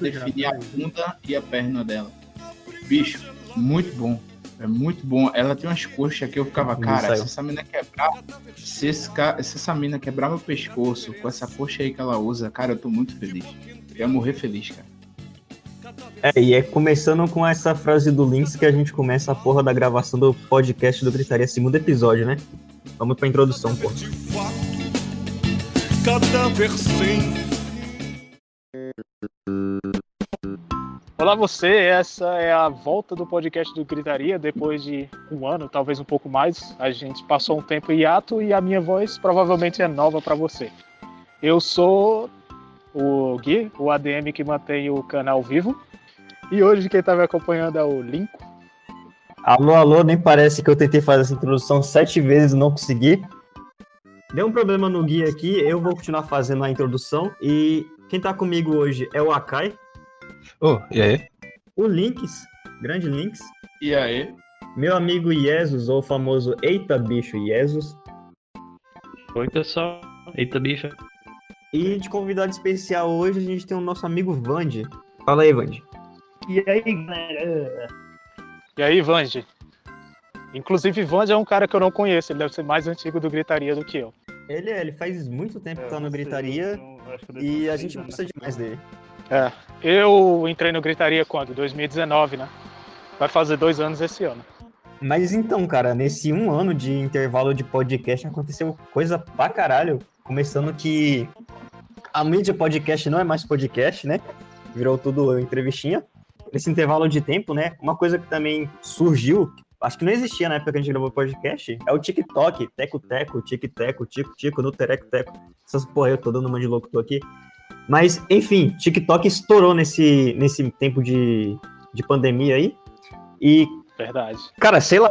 definir a bunda e a perna dela. Bicho, muito bom. É muito bom. Ela tem umas coxas que eu ficava, cara, se essa mina quebrar. Se, esse, se essa mina quebrar meu pescoço com essa coxa aí que ela usa, cara, eu tô muito feliz. Eu ia morrer feliz, cara. É, e é começando com essa frase do Links que a gente começa a porra da gravação do podcast do Gritaria, segundo episódio, né? Vamos pra introdução, porra. Cadáver sem Olá você, essa é a volta do podcast do Gritaria depois de um ano, talvez um pouco mais. A gente passou um tempo hiato e a minha voz provavelmente é nova para você. Eu sou o Gui, o ADM que mantém o canal vivo. E hoje quem está me acompanhando é o Linko. Alô, alô, nem parece que eu tentei fazer essa introdução sete vezes e não consegui. Deu um problema no Gui aqui, eu vou continuar fazendo a introdução. E quem está comigo hoje é o Akai. Oh, e aí? O Links, grande Links. E aí? Meu amigo Jesus, ou o famoso Eita Bicho Jesus. Oi, pessoal. Eita Bicho. E de convidado especial hoje a gente tem o nosso amigo Vande. Fala aí, Vande. E aí, galera? E aí, Vande? Inclusive, Vande é um cara que eu não conheço, ele deve ser mais antigo do Gritaria do que eu. Ele é, ele faz muito tempo que tá no Gritaria e a gente gosta demais dele. É, eu entrei no Gritaria quando? 2019, né? Vai fazer dois anos esse ano. Mas então, cara, nesse um ano de intervalo de podcast aconteceu coisa pra caralho. Começando que a mídia podcast não é mais podcast, né? Virou tudo entrevistinha. Nesse intervalo de tempo, né? Uma coisa que também surgiu, acho que não existia na época que a gente gravou podcast, é o TikTok. Teco-teco, tic-teco, tico-tico, no tereco-teco. Essas porra, eu tô dando uma de louco tô aqui. Mas, enfim, TikTok estourou nesse, nesse tempo de, de pandemia aí. E. Verdade. Cara, sei lá.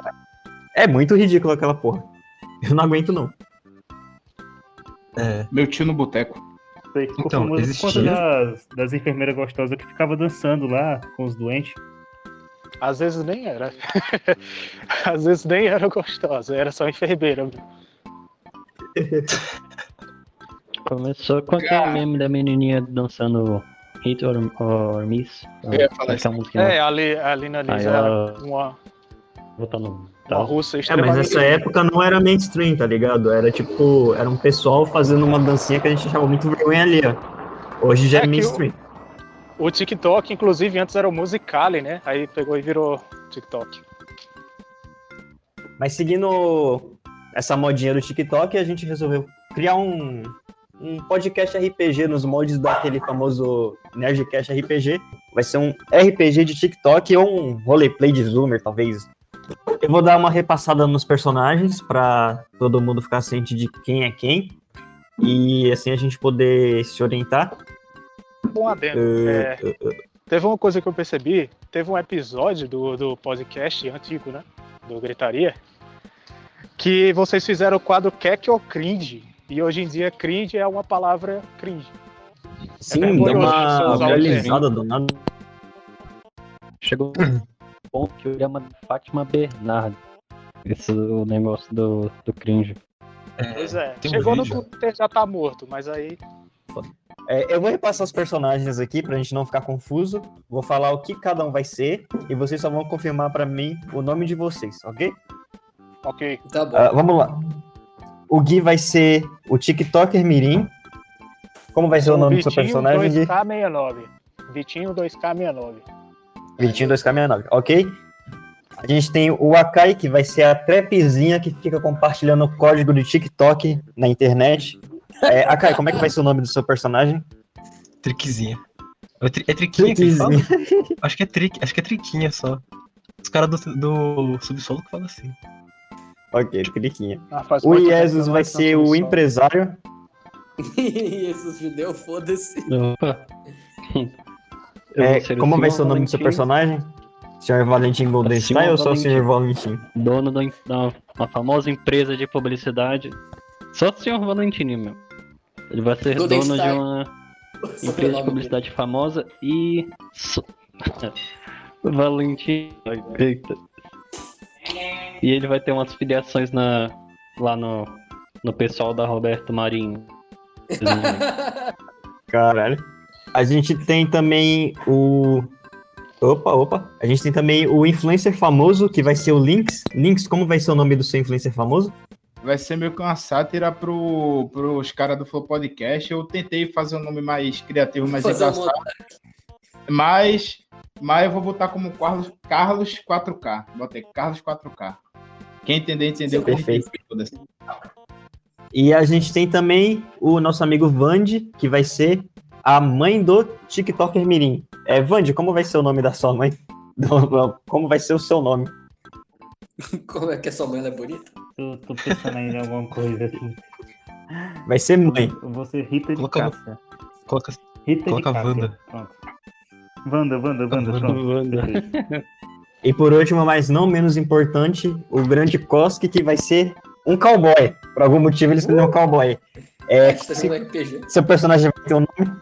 É muito ridículo aquela porra. Eu não aguento, não. É. Meu tio no boteco. Então, existia... das, das enfermeiras gostosas que ficava dançando lá com os doentes. Às vezes nem era. Às vezes nem era gostosa, era só enfermeira. Começou com aquele meme da menininha dançando Hit or, or Miss. Eu ia falar essa música. É, ali, ali na Lisa ela... uma. Botando. Uma russa é, mas nessa época não era mainstream, tá ligado? Era tipo, era um pessoal fazendo uma dancinha que a gente achava muito vergonha ali, ó. Hoje já é, é mainstream. O, o, TikTok, inclusive, antes era o Musicali, né? Aí pegou e virou TikTok. Mas seguindo essa modinha do TikTok, a gente resolveu criar um, um podcast RPG nos moldes daquele famoso Nerdcast RPG. Vai ser um RPG de TikTok ou um roleplay de Zoomer, talvez. Eu vou dar uma repassada nos personagens para todo mundo ficar ciente de quem é quem e assim a gente poder se orientar. Bom adendo. Uh, é, uh, uh. Teve uma coisa que eu percebi, teve um episódio do, do podcast antigo, né? Do Gritaria, que vocês fizeram o quadro Keck ou Cringe. E hoje em dia, cringe é uma palavra cringe. Sim, é deu uma realizada do nada. Chegou um ponto que eu ia mandar Fátima Bernardo. Esse o negócio do, do cringe. É, pois é, chegou um no Twitter já tá morto, mas aí. É, eu vou repassar os personagens aqui pra gente não ficar confuso. Vou falar o que cada um vai ser e vocês só vão confirmar para mim o nome de vocês, ok? Ok. Tá bom. Uh, vamos lá. O Gui vai ser o TikToker Mirim. Como vai ser o, o nome Vitinho do seu personagem, 2K69. Vitinho 2K69. Vitinho 2K69, ok? A gente tem o Akai, que vai ser a trapzinha que fica compartilhando o código do TikTok na internet. É, Akai, como é que vai ser o nome do seu personagem? Triquezinha. É, tri é triquinha Triquezinha. Acho que é trick, acho que é triquinha só. Os caras do, do subsolo que falam assim. Ok, cliquinha. Ah, o Jesus vai ser o empresário. Jesus judeu, foda-se. É, como vai ser o nome do seu personagem? Senhor Valentim Goldenstein ou só o Senhor Valentim? Dono da, da uma famosa empresa de publicidade. Só o Senhor Valentim mesmo. Ele vai ser Golden dono de uma empresa de publicidade famosa e. Valentim. Eita. E ele vai ter umas filiações na, lá no, no pessoal da Roberto Marinho. Caralho. A gente tem também o. Opa, opa. A gente tem também o influencer famoso, que vai ser o Links. Links, como vai ser o nome do seu influencer famoso? Vai ser meio que uma sátira pro, pros caras do Flow Podcast. Eu tentei fazer um nome mais criativo, mais engraçado. Mas, mas eu vou botar como Carlos, Carlos 4K. Botei Carlos 4K. Quem entender, entendeu. Quem Perfeito. E a gente tem também o nosso amigo Vande, que vai ser a mãe do TikToker Mirim. É, Vande, como vai ser o nome da sua mãe? Como vai ser o seu nome? Como é que a sua mãe ela é bonita? Tô, tô pensando em alguma coisa aqui. Vai ser mãe. Eu vou ser Rita de Coloca- Cássia. Coloca Rita coloca de Cássia. Wanda. Pronto. Wanda, Wanda, Wanda, pronto. Wanda. E por último, mas não menos importante, o grande Koski, que vai ser um cowboy. Por algum motivo ele escolheu um cowboy. É, no RPG. seu personagem vai ter um nome?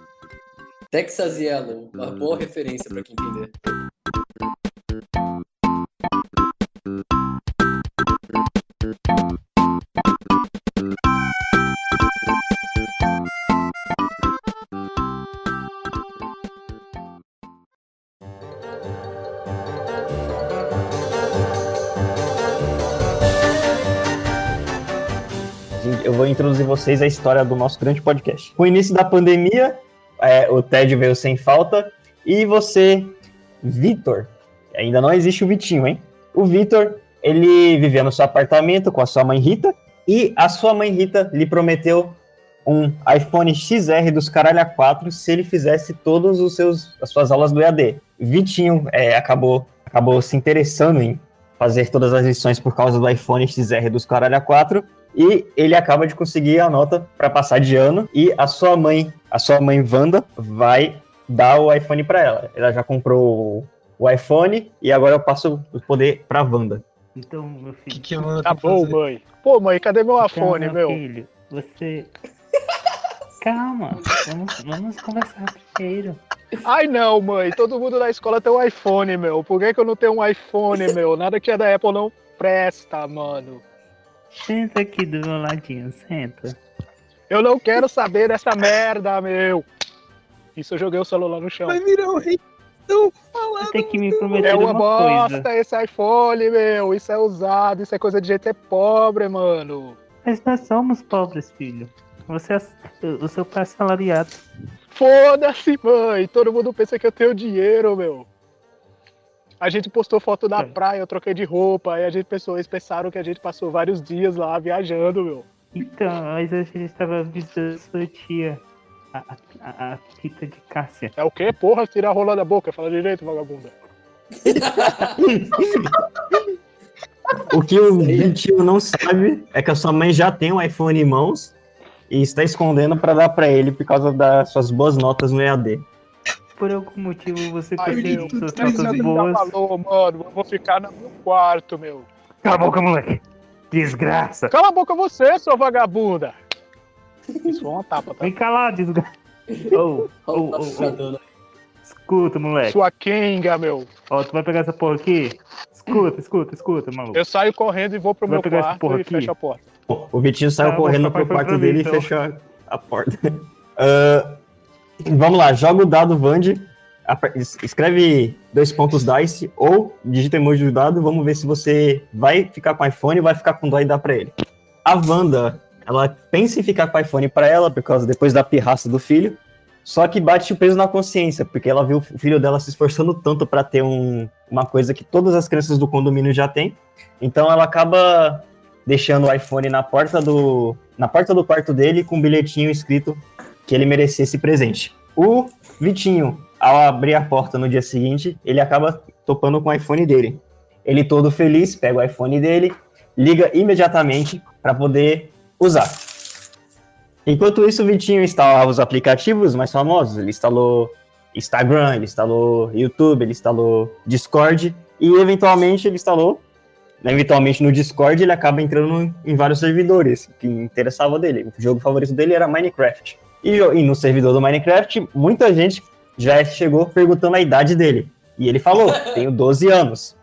Texas Yellow, uma boa referência pra quem entender. Introduzir vocês à história do nosso grande podcast. Com o início da pandemia, é, o Ted veio sem falta, e você, Vitor, ainda não existe o Vitinho, hein? O Vitor, ele vivia no seu apartamento com a sua mãe Rita, e a sua mãe Rita lhe prometeu um iPhone XR dos caralho a 4 se ele fizesse todas as suas aulas do EAD. Vitinho é, acabou, acabou se interessando em fazer todas as lições por causa do iPhone XR dos caralho a 4 e ele acaba de conseguir a nota para passar de ano e a sua mãe, a sua mãe Wanda vai dar o iPhone para ela. Ela já comprou o iPhone e agora eu passo o poder para Wanda. Então, meu O que, filho. que a Wanda Tá bom, fazer? mãe. Pô, mãe, cadê meu iPhone, Então, meu? filho, você. Calma, vamos, vamos conversar primeiro. Ai não, mãe, todo mundo na escola tem um iPhone, meu. Por que, que eu não tenho um iPhone, meu? Nada que é da Apple não presta, mano. Senta aqui do meu ladinho, senta. Eu não quero saber dessa merda, meu. Isso eu joguei o celular no chão. Vai virar um rei. Não, Você tem que me prometer É uma uma coisa. bosta esse iPhone, meu. Isso é usado, isso é coisa de gente é pobre, mano. Mas nós somos pobres, filho. Você é o seu pai é assalariado. Foda-se, mãe. Todo mundo pensa que eu tenho dinheiro, meu. A gente postou foto da É. praia, eu troquei de roupa, aí a gente pensou, eles pensaram que a gente passou vários dias lá viajando, meu. Então, mas a gente estava visitando sua tia, a, a, a, a Rita de Cássia. É o quê? Porra, tira a rola da boca, fala direito, vagabunda. O que o Vitinho não sabe é que a sua mãe já tem um iPhone em mãos e está escondendo para dar para ele por causa das suas boas notas no EAD. Por algum motivo você meu, suas notas você boas. já falou, mano, eu vou ficar no meu quarto, meu. Cala a boca, moleque! Desgraça! Cala a boca você, sua vagabunda. Isso foi uma tapa, tá? Vem cá, desgraça! Ô, ô, ô, ô, escuta, moleque. Sua Kenga, meu. Ó, tu vai pegar essa porra aqui? Escuta, escuta, escuta, maluco. Eu saio correndo e vou pro Vai meu pegar essa quarto porra e aqui? fecho a porta. O Vitinho saiu Tá correndo pro quarto dele então. e fechou a, porta. Ah, vamos lá, joga o dado Vande, escreve dois pontos dice ou digita emoji do dado, vamos ver se você vai ficar com o iPhone ou vai ficar com dó e dar pra ele. A Wanda, ela pensa em ficar com o iPhone pra ela, por causa depois da pirraça do filho, só que bate o peso na consciência, porque ela viu o filho dela se esforçando tanto pra ter um, uma coisa que todas as crianças do condomínio já têm. Então ela acaba deixando o iPhone na porta do na porta do quarto dele com um bilhetinho escrito que ele merecia esse presente. O Vitinho, ao abrir a porta no dia seguinte, ele acaba topando com o iPhone dele. Ele todo feliz pega o iPhone dele, liga imediatamente para poder usar. Enquanto isso, o Vitinho instalava os aplicativos mais famosos. Ele instalou Instagram, ele instalou YouTube, ele instalou Discord e eventualmente ele instalou eventualmente no Discord ele acaba entrando em vários servidores que interessavam dele. O jogo favorito dele era Minecraft. E, e no servidor do Minecraft, muita gente já chegou perguntando a idade dele. E ele falou: tenho 12 anos.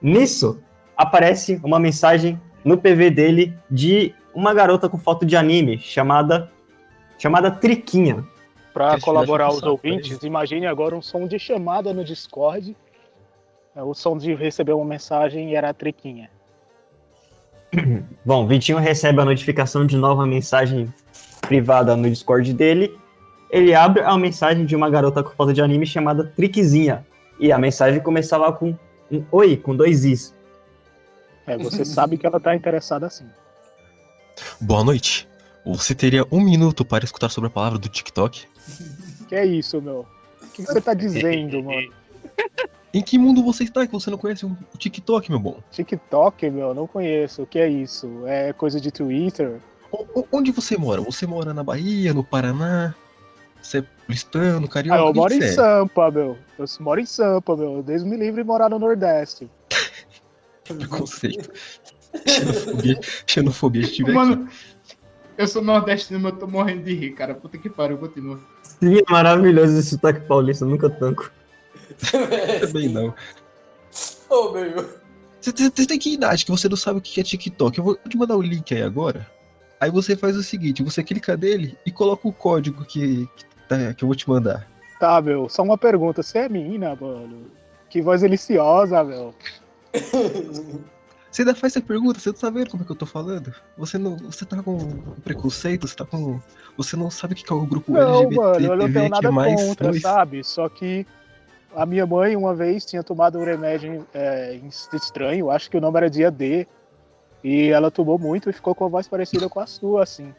Nisso, aparece uma mensagem no PV dele de uma garota com foto de anime chamada chamada Triquinha. Para colaborar os ouvintes, imagine agora um som de chamada no Discord. É, o som de receber uma mensagem era a triquinha. Bom, Vitinho recebe a notificação de nova mensagem privada no Discord dele. Ele abre a mensagem de uma garota com foto de anime chamada Triquezinha. E a mensagem começava com um oi, com dois is. É, você sabe que ela tá interessada assim. Boa noite. Você teria um minuto para escutar sobre a palavra do TikTok? Que é isso, meu? O que você tá dizendo, mano? Em que mundo você está que você não conhece o TikTok, meu bom? TikTok, meu, não conheço. O que é isso? É coisa de Twitter? Onde você mora? Você mora na Bahia, no Paraná? Você é paulistano, carioca? Ah, eu moro em é? Sampa, meu. Eu moro em Sampa, meu. Deus me livre de morar no Nordeste. Preconceito. xenofobia, xenofobia de tiver Mano, aqui. eu sou nordestino, mas eu tô morrendo de rir, cara. Puta que pariu, continua. Sim, é maravilhoso esse sotaque paulista, nunca tanco. Também não. Oh, meu. Você, você tem que idade que você não sabe o que é TikTok. Eu vou te mandar o link aí agora. Aí você faz o seguinte: você clica nele e coloca o código que, que, tá, que eu vou te mandar. Tá, meu, só uma pergunta. Você é menina, mano? Que voz deliciosa, meu. Você ainda faz essa pergunta, você não tá vendo como é que eu tô falando? Você não. Você tá com preconceito, você tá com. Você não sabe o que é o grupo não, LGBT. Mano, eu não tenho nada mais contra, dois. sabe? Só que a minha mãe uma vez tinha tomado um remédio é, estranho, acho que o nome era dia D. E ela tomou muito e ficou com a voz parecida com a sua, assim.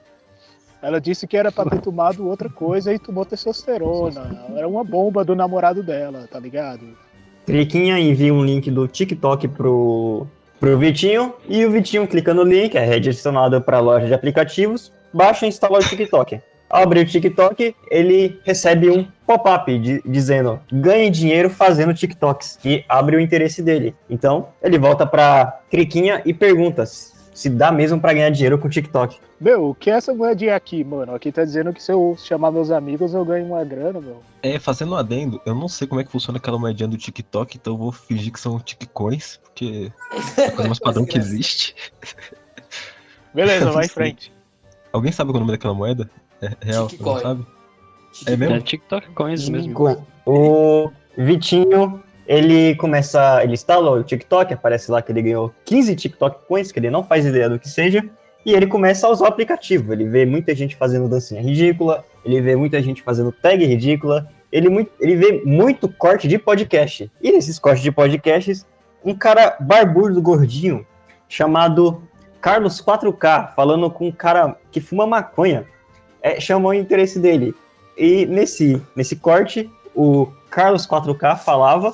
Ela disse que era para ter tomado outra coisa e tomou testosterona. Era uma bomba do namorado dela, tá ligado? Triquinha envia um link do TikTok pro, pro Vitinho e o Vitinho clica no link, é redirecionado para loja de aplicativos, baixa e instala o TikTok. Ao abrir o TikTok, ele recebe um pop-up dizendo ganhe dinheiro fazendo TikToks, que abre o interesse dele. Então, ele volta para Triquinha e pergunta se dá mesmo para ganhar dinheiro com o TikTok. Meu, o que é essa moedinha aqui, mano? Aqui tá dizendo que se eu chamar meus amigos eu ganho uma grana, meu. É, fazendo um adendo, eu não sei como é que funciona aquela moedinha do TikTok, então eu vou fingir que são TikCoins, porque é a coisa mais padrão que existe. Beleza, vai em frente. Alguém sabe o nome daquela moeda? É real, sabe? É mesmo? É TikTok Coins mesmo. O Vitinho ele começa, ele instala o TikTok, aparece lá que ele ganhou 15 TikTok Coins, que ele não faz ideia do que seja, e ele começa a usar o aplicativo. Ele vê muita gente fazendo dancinha ridícula, ele vê muita gente fazendo tag ridícula, ele, ele vê muito corte de podcast. E nesses cortes de podcasts, um cara barbudo, gordinho, chamado Carlos 4K, falando com um cara que fuma maconha, é, chamou o interesse dele. E nesse, nesse corte, o Carlos 4K falava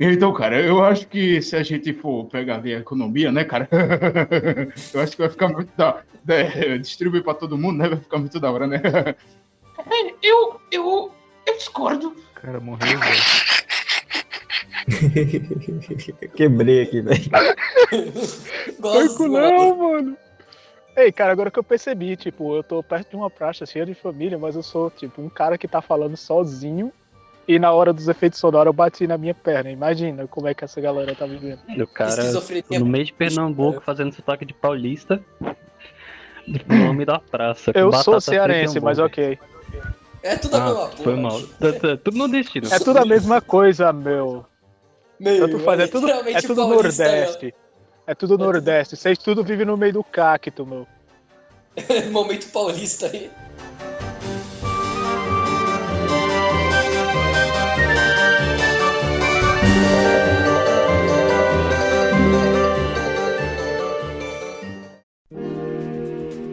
então, cara, eu acho que se a gente for pegar a economia, né, cara? eu acho que vai ficar muito da. Né, distribuir para todo mundo, né? Vai ficar muito da hora, né? Eu. Eu. Eu discordo. O cara morreu, velho. Quebrei aqui, velho. Gosto não, mano. Ei, cara, agora que eu percebi, tipo, eu tô perto de uma praça cheia de família, mas eu sou, tipo, um cara que tá falando sozinho e na hora dos efeitos sonoros eu bati na minha perna. Imagina como é que essa galera tá vivendo. O cara no meio de Pernambuco fazendo sotaque de paulista. O nome da praça. Eu sou cearense, mas ok. É tudo a ah, mesma Foi mal. Tudo no destino. É tudo a mesma coisa, meu. Meu, Tanto faz, é tudo, é tudo Nordeste. É tudo Nordeste. Vocês tudo vivem no meio do cacto, meu. Momento paulista aí.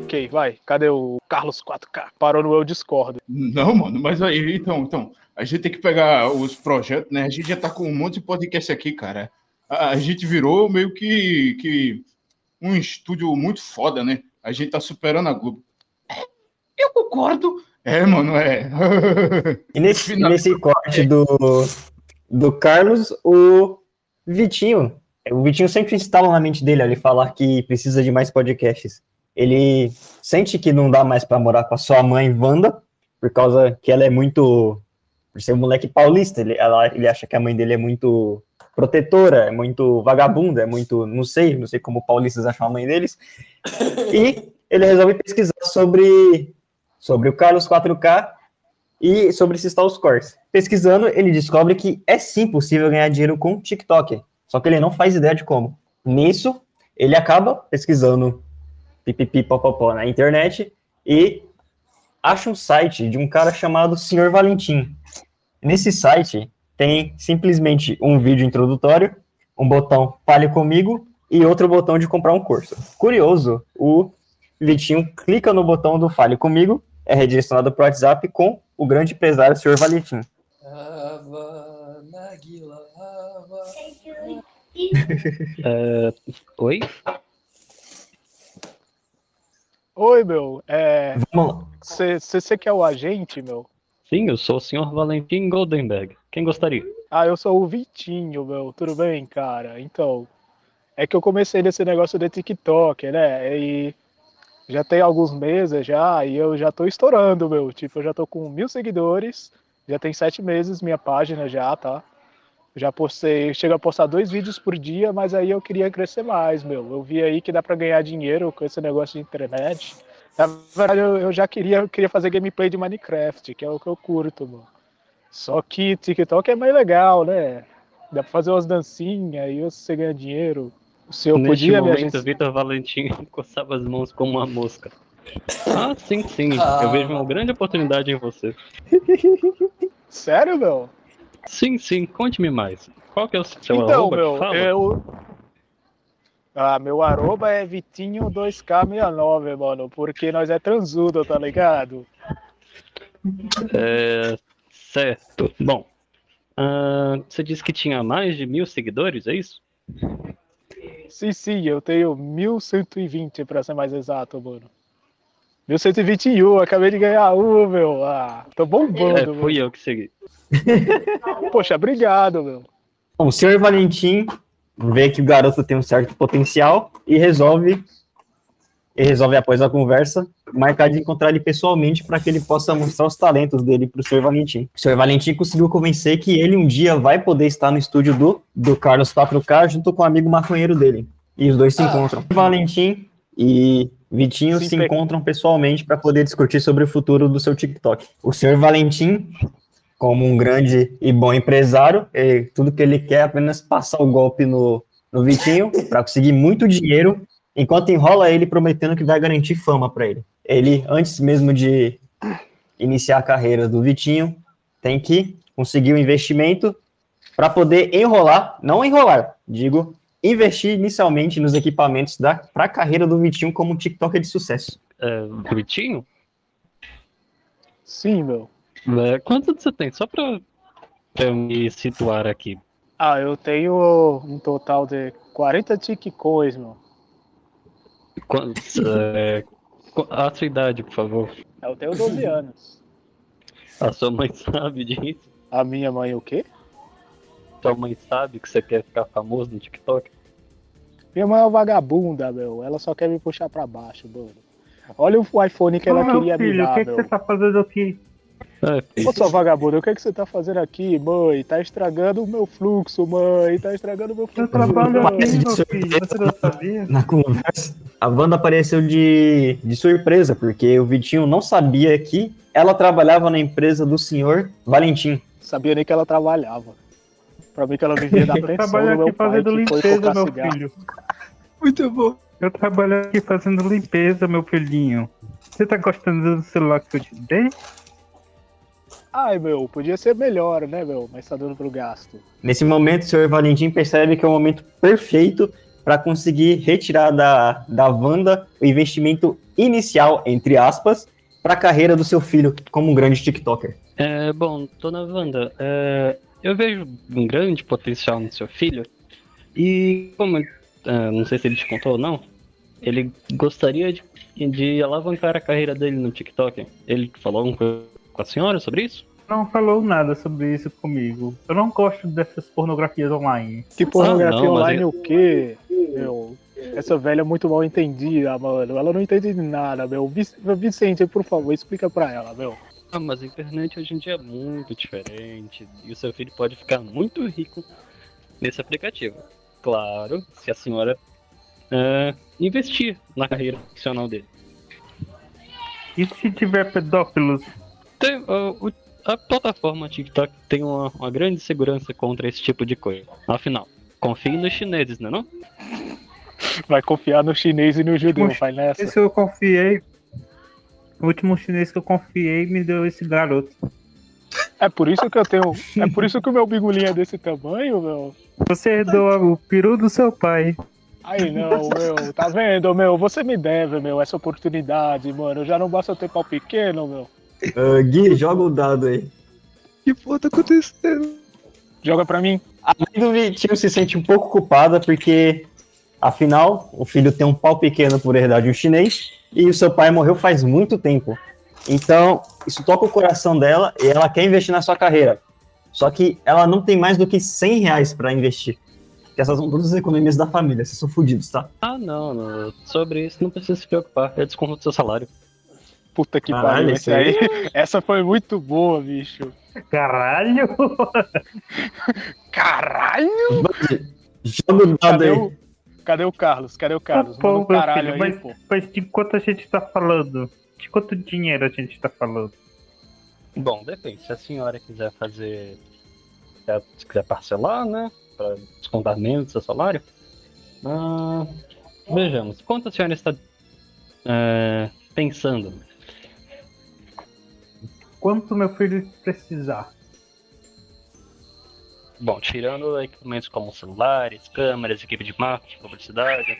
Ok, vai. Cadê o Carlos 4K? Parou no Eu Discordo. Não, mano, mas aí, então, então, a gente tem que pegar os projetos, né? A gente já tá com um monte de podcast aqui, cara. A, gente virou meio que, que um estúdio muito foda, né? A gente tá superando a Globo. É, eu concordo. É, mano, é. E nesse, Final... nesse corte do, do Carlos, o Vitinho. O Vitinho sempre instala na mente dele ele falar que precisa de mais podcasts ele sente que não dá mais para morar com a sua mãe, Wanda, por causa que ela é muito. Por ser um moleque paulista, ele, ela, ele acha que a mãe dele é muito protetora, é muito vagabunda, é muito. Não sei, não sei como paulistas acham a mãe deles. E ele resolve pesquisar sobre, sobre o Carlos 4K e sobre esses tal scores. Pesquisando, ele descobre que é sim possível ganhar dinheiro com TikTok, só que ele não faz ideia de como. Nisso, ele acaba pesquisando pipipi popopó na internet e acha um site de um cara chamado Senhor Valentim. Nesse site tem simplesmente um vídeo introdutório, um botão Fale Comigo e outro botão de comprar um curso. Curioso, o Vitinho clica no botão do Fale Comigo, é redirecionado para o WhatsApp com o grande empresário Senhor Valentim. É, oi? Oi, meu. É. Você quer o agente, meu? Sim, eu sou o senhor Valentim Goldenberg. Quem gostaria? Ah, eu sou o Vitinho, meu. Tudo bem, cara? Então, é que eu comecei nesse negócio de TikTok, né? E já tem alguns meses já, e eu já tô estourando, meu. Tipo, eu já tô com mil seguidores, já tem sete meses minha página já, tá? Já postei, chego a postar dois vídeos por dia, mas aí eu queria crescer mais, meu. Eu vi aí que dá para ganhar dinheiro com esse negócio de internet. Na verdade, eu, eu já queria, eu queria fazer gameplay de Minecraft, que é o que eu curto, mano. Só que TikTok é mais legal, né? Dá pra fazer umas dancinhas e você ganha dinheiro. O senhor Neste podia, momento, gente? Vitor Valentim coçava as mãos como uma mosca. Ah, sim, sim. Ah. Eu vejo uma grande oportunidade em você. Sério, meu? Sim, sim. Conte-me mais. Qual que é o seu então, arroba? meu, Fala. eu. Ah, meu arroba é Vitinho2K69, mano, porque nós é transudo, tá ligado? É, certo. Bom, ah, você disse que tinha mais de mil seguidores, é isso? Sim, sim, eu tenho 1120 pra ser mais exato, mano. 1121, acabei de ganhar um, meu. Ah, tô bombando, É, fui eu que segui. Poxa, obrigado, meu. Bom, o senhor Valentim vê que o garoto tem um certo potencial e resolve, e resolve após a conversa, marcar de encontrar ele pessoalmente para que ele possa mostrar os talentos dele para o senhor Valentim. O senhor Valentim conseguiu convencer que ele um dia vai poder estar no estúdio do, do Carlos 4K junto com o amigo maconheiro dele. E os dois se Ah. encontram. Valentim e Vitinho Sim, se encontram pessoalmente para poder discutir sobre o futuro do seu TikTok. O senhor Valentim como um grande e bom empresário, e tudo que ele quer é apenas passar o golpe no, no Vitinho para conseguir muito dinheiro, enquanto enrola ele prometendo que vai garantir fama para ele. Ele, antes mesmo de iniciar a carreira do Vitinho, tem que conseguir o investimento para poder enrolar, não enrolar, digo, investir inicialmente nos equipamentos para a carreira do Vitinho como um TikToker de sucesso. É, Vitinho? Sim, meu. É, quanto você tem? Só pra eu me situar aqui. Ah, eu tenho um total de 40 TikCoins, meu. Qu- é, a sua idade, por favor. Eu tenho 12 anos. A sua mãe sabe disso? A minha mãe o quê? Sua mãe sabe que você quer ficar famoso no TikTok? Minha mãe é uma vagabunda, meu. Ela só quer me puxar pra baixo, mano. Olha o iPhone que ela Ô, meu queria me filho, o dar, que, que meu. você tá fazendo aqui? É, Ô, sua vagabunda, o que, que você tá fazendo aqui, mãe? Tá estragando o meu fluxo, mãe. Tá estragando o meu Eu fluxo. trabalho Mas aqui, meu filho. Você não sabia? na conversa, a Wanda apareceu de, de surpresa, porque o Vitinho não sabia que ela trabalhava na empresa do senhor Valentim. Sabia nem que ela trabalhava. Pra mim que ela vivia da Eu pensão trabalho do meu aqui pai, fazendo limpeza, meu cigarro. filho. Muito bom. Eu trabalho aqui fazendo limpeza, meu filhinho. Você tá gostando do celular que eu te dei? Ai, meu, podia ser melhor, né, meu? Mas tá dando pro gasto. Nesse momento, o senhor Valentim percebe que é o momento perfeito para conseguir retirar da, da Wanda o investimento inicial, entre aspas, para a carreira do seu filho como um grande TikToker. É, bom, dona Wanda, é, eu vejo um grande potencial no seu filho. E como, é, não sei se ele te contou ou não, ele gostaria de, de alavancar a carreira dele no TikTok. Ele falou alguma coisa com a senhora sobre isso? Não falou nada sobre isso comigo. Eu não gosto dessas pornografias online. Que pornografia Ah, não, online eu- o quê? Meu, essa velha é muito mal entendida, mano. Ela não entende de nada, meu. Vic- Vicente, por favor, explica pra ela, meu. Ah, mas a internet hoje em dia é muito diferente e o seu filho pode ficar muito rico nesse aplicativo. Claro, se a senhora é, investir na carreira profissional dele. E se tiver pedófilos? Tem, o, a plataforma TikTok tem uma, uma grande segurança contra esse tipo de coisa. Afinal, confie nos chineses, não é não? Vai confiar no chinês e no judeu, vai nessa. Esse eu confiei. O último chinês que eu confiei me deu esse garoto. É por isso que eu tenho. É por isso que o meu bigolinho é desse tamanho, meu. Você herdou o peru do seu pai. Aí não, meu, tá vendo, meu? Você me deve, meu, essa oportunidade, mano. Já não basta eu ter pau pequeno, meu. Ah, Gui, joga o dado aí. Que porra tá acontecendo? Joga pra mim. A mãe do Vitinho se sente um pouco culpada porque, afinal, o filho tem um pau pequeno por herdar de um chinês e o seu pai morreu faz muito tempo. Então, isso toca o coração dela e ela quer investir na sua carreira. Só que ela não tem mais do que 100 reais pra investir. Que essas são todas as economias da família, vocês são fodidos, tá? Ah, não, não. Sobre isso não precisa se preocupar. É desconto do seu salário. Puta que pariu, esse esse aí. Essa foi muito boa, bicho. Caralho! Caralho! Joga o dado Cadê aí. o, cadê o Carlos? Cadê o Carlos? Tá bom, Manda um caralho filho, aí, mas- pô. Mas de quanto a gente tá falando? De quanto dinheiro a gente tá falando? Bom, depende. Se a senhora quiser fazer. Se quiser parcelar, né? Pra descontar menos do seu salário. Ah, vejamos. Quanto a senhora está é, pensando? Quanto meu filho precisar? Bom, tirando equipamentos como celulares, câmeras, equipe de marketing, publicidade.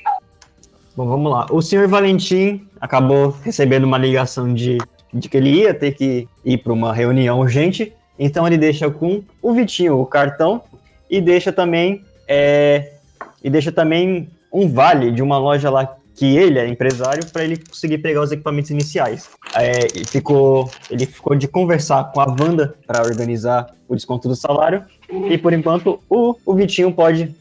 Bom, vamos lá. O senhor Valentim acabou recebendo uma ligação de, de que ele ia ter que ir para uma reunião urgente, então ele deixa com o Vitinho o cartão e deixa também é, e deixa também um vale de uma loja lá que ele é empresário para ele conseguir pegar os equipamentos iniciais. É, e ficou, ele ficou de conversar com a Wanda para organizar o desconto do salário e por enquanto o, o Vitinho pode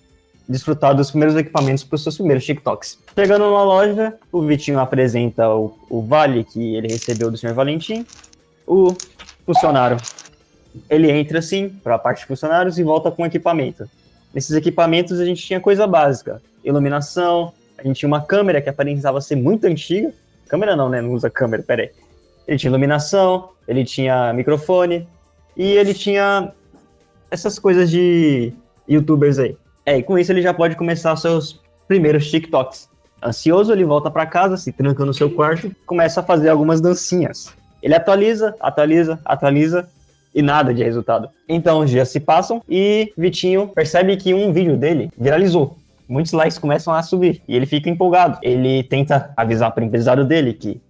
desfrutar dos primeiros equipamentos para os seus primeiros TikToks. Chegando na loja, o Vitinho apresenta o, o vale que ele recebeu do Sr. Valentim. O funcionário, ele entra assim para a parte de funcionários e volta com equipamento. Nesses equipamentos a gente tinha coisa básica, iluminação, a gente tinha uma câmera que aparentava ser muito antiga. Câmera não, né? Não usa câmera, peraí. Ele tinha iluminação, ele tinha microfone e ele tinha essas coisas de youtubers aí. É, e com isso ele já pode começar seus primeiros TikToks. Ansioso, ele volta para casa, se tranca no seu quarto começa a fazer algumas dancinhas. Ele atualiza, atualiza, atualiza e nada de resultado. Então os dias se passam e Vitinho percebe que um vídeo dele viralizou. Muitos likes começam a subir e ele fica empolgado. Ele tenta avisar para o empresário dele que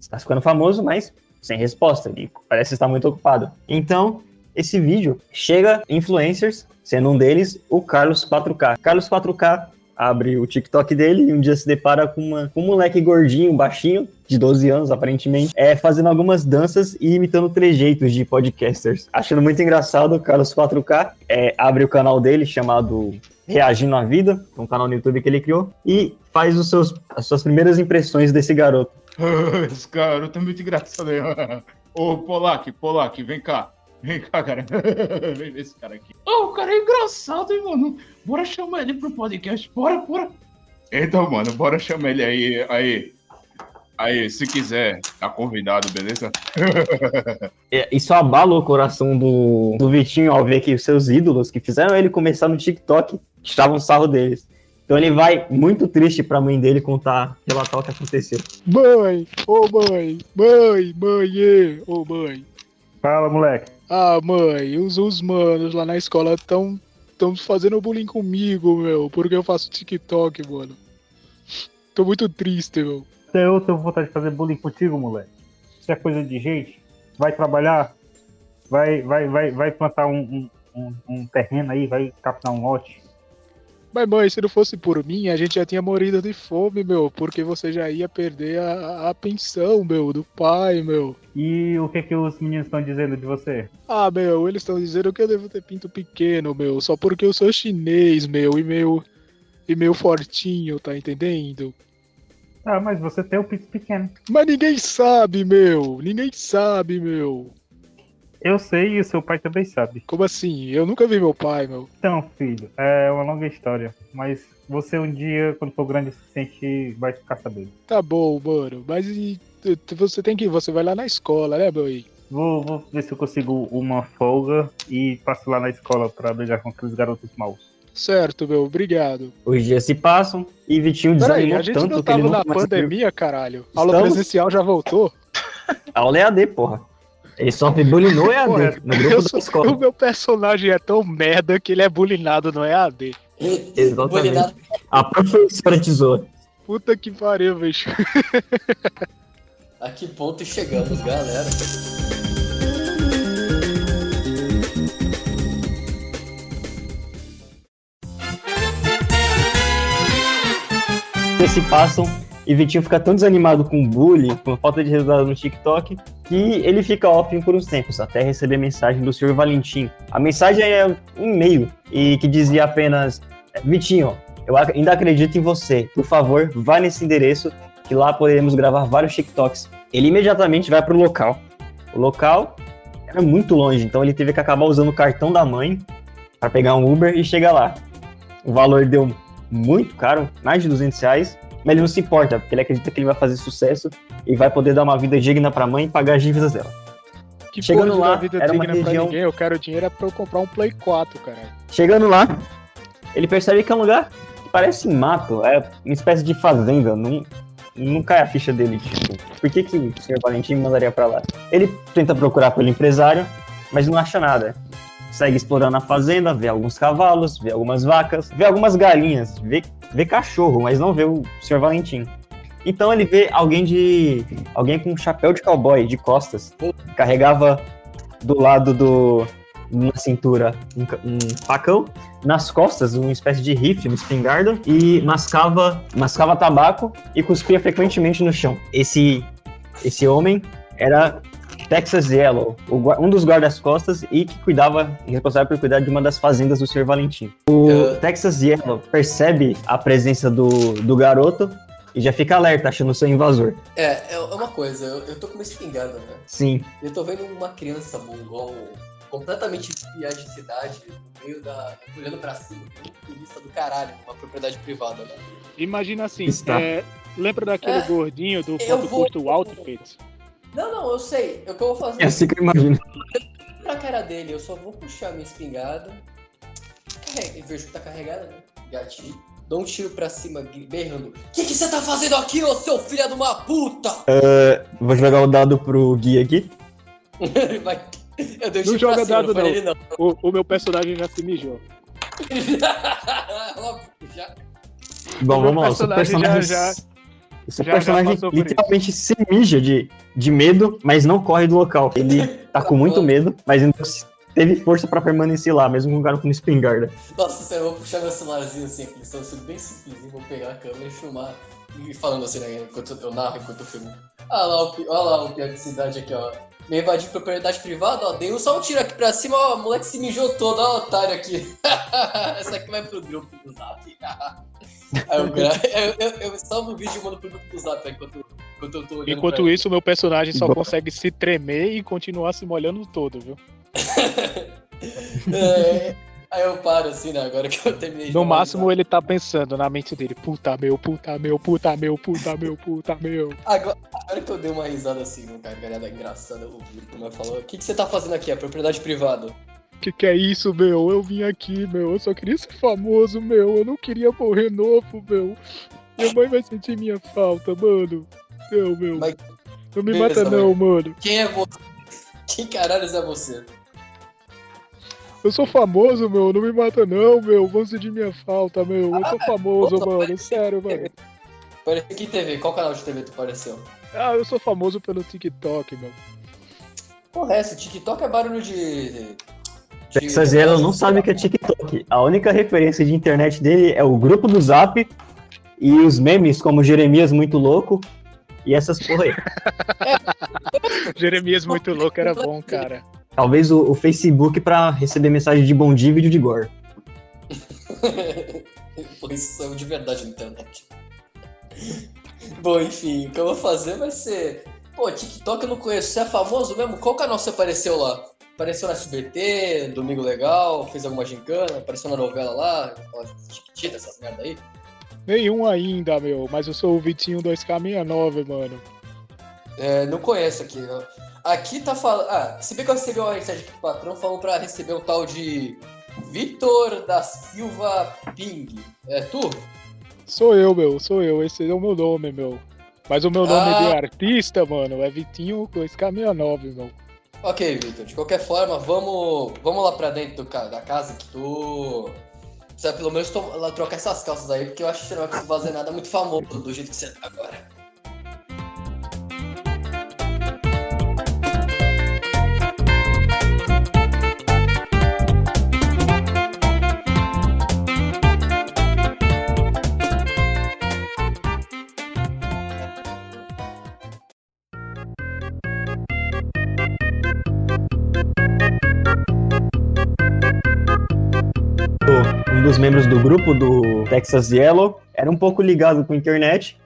está ficando famoso, mas sem resposta. Ele parece estar muito ocupado. Então, esse vídeo chega influencers, sendo um deles o Carlos 4K. Carlos 4K abre o TikTok dele e um dia se depara com, uma, com um moleque gordinho, baixinho, de 12 anos aparentemente, é, fazendo algumas danças e imitando trejeitos de podcasters. Achando muito engraçado, o Carlos 4K é, abre o canal dele chamado Reagindo à Vida, um canal no YouTube que ele criou, e faz os seus, as suas primeiras impressões desse garoto. Esse garoto é muito engraçado. né? Ô, Polak, Polak, vem cá. Vem cá, cara. Vem ver esse cara aqui. Ô, o cara é engraçado, hein, mano. Bora chamar ele pro podcast. Bora, bora. Então, mano, bora chamar ele aí. Aí. Aí, se quiser, tá convidado, beleza? É, Isso abala o coração do, do Vitinho ao ver que os seus ídolos que fizeram ele começar no TikTok estavam sarro deles. Então ele vai muito triste pra mãe dele contar, relatar o que aconteceu. Mãe, ô mãe, mãe, mãe, ê, ô mãe. Fala, moleque. Ah, mãe, os, os manos lá na escola estão tão fazendo bullying comigo, meu, porque eu faço TikTok, mano. Tô muito triste, meu. Até eu tenho vontade de fazer bullying contigo, moleque. Isso é coisa de gente. Vai trabalhar, vai, vai, vai, vai plantar um, um, um- um terreno aí, vai captar um lote. Mas, mãe, se não fosse por mim, a gente já tinha morrido de fome, meu, porque você já ia perder a, a pensão, meu, do pai, meu. E o que que os meninos estão dizendo de você? Ah, meu, eles estão dizendo que eu devo ter pinto pequeno, meu, só porque eu sou chinês, meu, e meu. E meu fortinho, tá entendendo? Ah, mas você tem o pito pequeno. Mas ninguém sabe, meu, ninguém sabe, meu. Eu sei e o seu pai também sabe. Como assim? Eu nunca vi meu pai, meu. Então, filho, é uma longa história. Mas você um dia, quando for grande o suficiente, vai ficar sabendo. Tá bom, mano, mas e, você tem que. Você vai lá na escola, né, meu? Vou, vou ver se eu consigo uma folga e passo lá na escola pra brigar com aqueles garotos maus. Certo, meu, obrigado. Os dias se passam e Vitinho Peraí, desanimou a gente tanto não que ele tava na pandemia, caralho. A aula Estamos. presencial já voltou. A aula é AD, porra. Ele sofre bullying no EAD, Porra, no grupo da escola. O meu personagem é tão merda que ele é bulinado no EAD. Exatamente. Bulinado. A professora tesoura. Puta que pariu, bicho. A que ponto chegamos, galera? se passam e Vitinho fica tão desanimado com o bullying, com a falta de resultado no TikTok, que ele fica off por uns tempos, até receber mensagem do Sr. Valentim. A mensagem é um e-mail e que dizia apenas: Vitinho, eu ainda acredito em você. Por favor, vá nesse endereço que lá poderemos gravar vários TikToks. Ele imediatamente vai pro local. O local era muito longe, então ele teve que acabar usando o cartão da mãe para pegar um Uber e chegar lá. O valor deu muito caro, mais de 200 reais, mas ele não se importa, porque ele acredita que ele vai fazer sucesso e vai poder dar uma vida digna pra mãe e pagar as dívidas dela. Que Chegando lá, vida era uma digna pra região- ninguém. Eu quero dinheiro é pra eu comprar um Play 4, caralho. Chegando lá, ele percebe que é um lugar que parece mato, é uma espécie de fazenda, não, não cai a ficha dele, tipo, por que, que o senhor Valentim mandaria pra lá? Ele tenta procurar pelo empresário, mas não acha nada. Segue explorando a fazenda, vê alguns cavalos, vê algumas vacas, vê algumas galinhas, vê, vê cachorro, mas não vê o senhor Valentim. Então ele vê alguém de. alguém com um chapéu de cowboy de costas. Carregava do lado do. na cintura um, um facão, nas costas uma espécie de rifle, uma espingarda, e mascava, mascava tabaco e cuspia frequentemente no chão. Esse, esse homem era Texas Yellow, o um dos guardas-costas e que cuidava, responsável por cuidar de uma das fazendas do Sr. Valentim. O Texas Yellow percebe a presença do, do garoto e já fica alerta, achando seu invasor. É, é uma coisa, eu, eu tô com uma espingarda, né? Sim, Eu tô vendo uma criança mongol completamente espiar de cidade, no meio da. olhando pra cima, com um turista do caralho, uma propriedade privada, né? Imagina assim, Está. é, lembra daquele É, gordinho do ponto vou- curto Outfit? Não, não, eu sei. O que eu vou fazer é assim que eu imagino. pra cara dele, eu só vou puxar minha espingarda. Carrega, eu vejo que tá carregada, né? Gatilho. Dou um tiro pra cima, berrando. O que que você tá fazendo aqui, ô seu filho de uma puta? Vou jogar o dado pro guia aqui. Vai. Eu dei um Não tiro joga pra cima, dado, não não. ele não. O, o meu personagem já se mijou. Óbvio, já. Bom, vamos lá. O seu personagem personagem, já- o seu já- já personagem por literalmente se mija de, de medo, mas não corre do local. Ele tá com muito medo, mas ainda teve força pra permanecer lá, mesmo com o cara com uma espingarda. Nossa, sério, eu vou puxar meu celularzinho assim, aquele celular bem simplesinho, vou pegar a câmera e filmar. E falando assim, né, enquanto eu narro, enquanto eu filmo. Ah lá, o, olha lá o pior de cidade aqui, ó. Me invadi propriedade privada, ó. Dei um só um tiro aqui pra cima, ó. O moleque se mijou todo, ó, otário aqui. Essa aqui vai pro grupo do zap. Aí eu, eu, eu, eu salvo o vídeo e mando pro grupo do zap enquanto, enquanto eu tô olhando. Enquanto pra isso, o meu personagem só consegue se tremer e continuar se molhando todo, viu? É, aí eu paro assim, né? Agora que eu terminei de No máximo, ele tá pensando na mente dele: puta meu, puta meu, puta meu, puta meu, puta meu. Agora, agora que eu dei uma risada assim, uma gargalhada engraçada, eu ouvi como ela falou. O que, que você tá fazendo aqui? É propriedade privada. Que que é isso, meu? Eu vim aqui, meu. Eu só queria ser famoso, meu. Eu não queria morrer novo, meu. Minha mãe vai sentir minha falta, mano. Não, meu. Mas- Não me beleza, mata, não, mano. Quem é você? Quem caralhos é você? Eu sou famoso, meu. Não me mata, não, meu. Vão sentir minha falta, meu. Eu sou famoso, nossa, mano. Sério, mano. Parece que TV? Qual canal de TV tu apareceu? Ah, eu sou famoso pelo TikTok, meu. Porra, é essa? TikTok é barulho de. de- Texas Yellow não sabe o que é TikTok. A única referência de internet dele é o grupo do Zap e os memes como Jeremias Muito Louco e essas porra aí. Jeremias muito louco era bom, cara. Talvez o, o Facebook pra receber mensagem de bom dia e vídeo de gore. Pô, isso saiu de verdade na internet. Bom, enfim, o que eu vou fazer vai ser. Pô, TikTok eu não conheço. Você é famoso mesmo? Qual canal você apareceu lá? Apareceu na SBT, Domingo Legal, fez alguma gincana, apareceu na novela lá, Chiquitita, essas merda aí. Nenhum ainda, meu. Mas eu sou o Vitinho 2K69, mano. É, não conheço aqui. ó. Aqui tá falando. Ah, se bem que eu recebi uma mensagem aqui do patrão falando pra receber um tal de Vitor da Silva Ping. É tu? Sou eu, meu, sou eu. Esse é o meu nome, meu. Mas o meu nome Ah. de artista, mano, é Vitinho 2K69, meu. Ok, Vitor. De qualquer forma, vamos, vamos lá pra dentro do da casa que tu. Precisa pelo menos to- essas calças aí, porque eu acho que você não vai conseguir fazer nada muito famoso do jeito que você tá agora. Dos membros do grupo do Texas Yellow era um pouco ligado com a internet.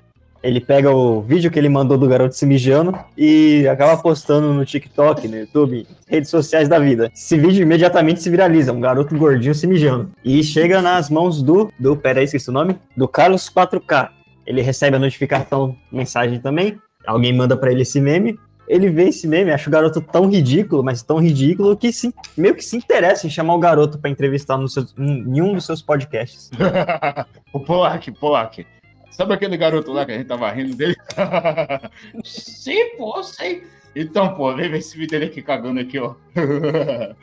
Ele pega o vídeo que ele mandou do garoto se mijando e acaba postando no TikTok, no YouTube, redes sociais da vida. Esse vídeo imediatamente se viraliza, um garoto gordinho se mijando. E chega nas mãos do, do, peraí, esqueci o nome, do Carlos 4K. Ele recebe a notificação, mensagem também, alguém manda pra ele esse meme, ele vê esse meme, acha o garoto tão ridículo, mas tão ridículo que se, meio que se interessa em chamar o garoto pra entrevistar no seu, em um dos seus podcasts. o Polak, Polak. Sabe aquele garoto lá que a gente tava rindo dele? Sim, pô, sei. Então, pô, vem esse vídeo dele aqui cagando aqui, ó.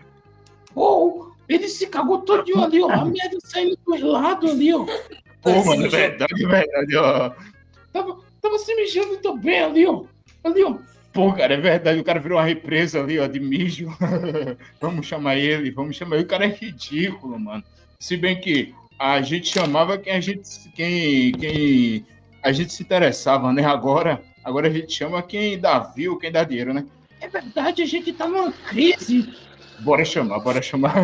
Pô, ele se cagou todinho ali, ó. A merda saindo dos lados ali, ó. Pô, mano, é verdade, é verdade, ó. Tava, tava se mijando também ali, ó. Ali, ó. Pô, cara, é verdade, o cara virou uma represa ali, ó, de mijo. vamos chamar ele, vamos chamar ele. O cara é ridículo, mano. Se bem que a gente chamava quem a gente, quem, quem a gente se interessava, né? Agora, agora a gente chama quem dá view, quem dá dinheiro, né? É verdade, a gente tá numa crise. Bora chamar, bora chamar.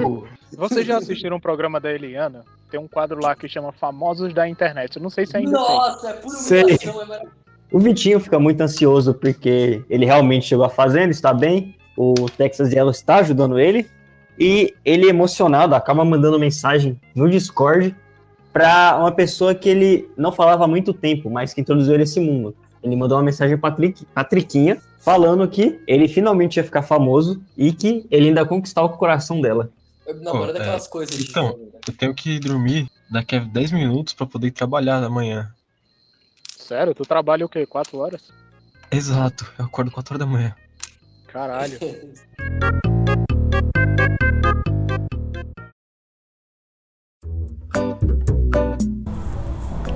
Vocês já assistiram um programa da Eliana? Tem um quadro lá que chama Famosos da Internet. Eu não sei se ainda Nossa, é pura humilhação, é maravilhoso. O Vitinho fica muito ansioso porque ele realmente chegou à fazenda, está bem, o Texas Yellow está ajudando ele, e ele, emocionado, acaba mandando mensagem no Discord para uma pessoa que ele não falava há muito tempo, mas que introduziu ele esse mundo. Ele mandou uma mensagem para Patriquinha, falando que ele finalmente ia ficar famoso e que ele ainda conquistar o coração dela. Eu namoro Pô, daquelas é, coisas. de então, né? Eu tenho que dormir daqui a 10 minutos pra poder ir trabalhar amanhã. Sério? Tu trabalha o quê? Quatro horas? Exato, eu acordo 4 horas da manhã. Caralho.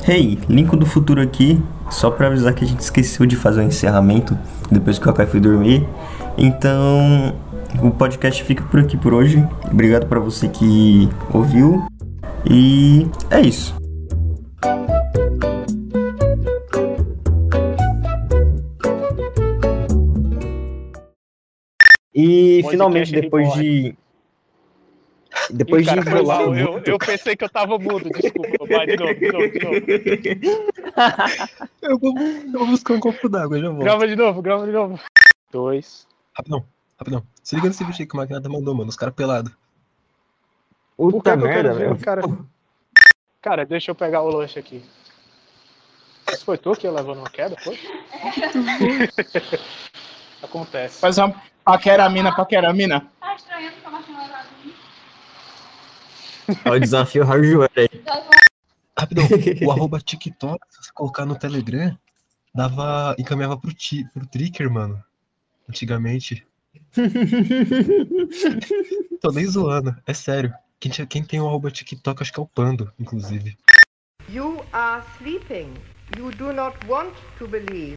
Hey, Linko do Futuro aqui, só pra avisar que a gente esqueceu de fazer o encerramento depois que o Kakai foi dormir. Então, o podcast fica por aqui por hoje. Obrigado pra você que ouviu. E é isso. E Podcast finalmente, depois de. Depois cara, de enrolar eu, eu, muito. eu pensei que eu tava mudo, desculpa. Vai, de novo, de novo, de novo. Eu vou, eu vou buscar um copo d'água, já volto. Grava de novo, grava de novo. Dois. Rapidão, rapidão. Se liga nesse vídeo aí que o Magnata mandou, mano. Os caras pelados. Puta merda, velho. cara? Cara, deixa eu pegar o lanche aqui. Isso foi tu que ia levando uma queda, foi? Acontece. Faz uma paqueramina, paqueramina. Tá estranhando que tinha levado Olha o desafio hardware aí. Rapidão, o arroba TikTok, se você colocar no Telegram, dava. encaminhava pro, ti, pro Tricker, mano. Antigamente. Tô nem zoando, é sério. Quem, tinha- quem tem o arroba TikTok, acho que é o Pando, inclusive. You are sleeping. You do not want to believe.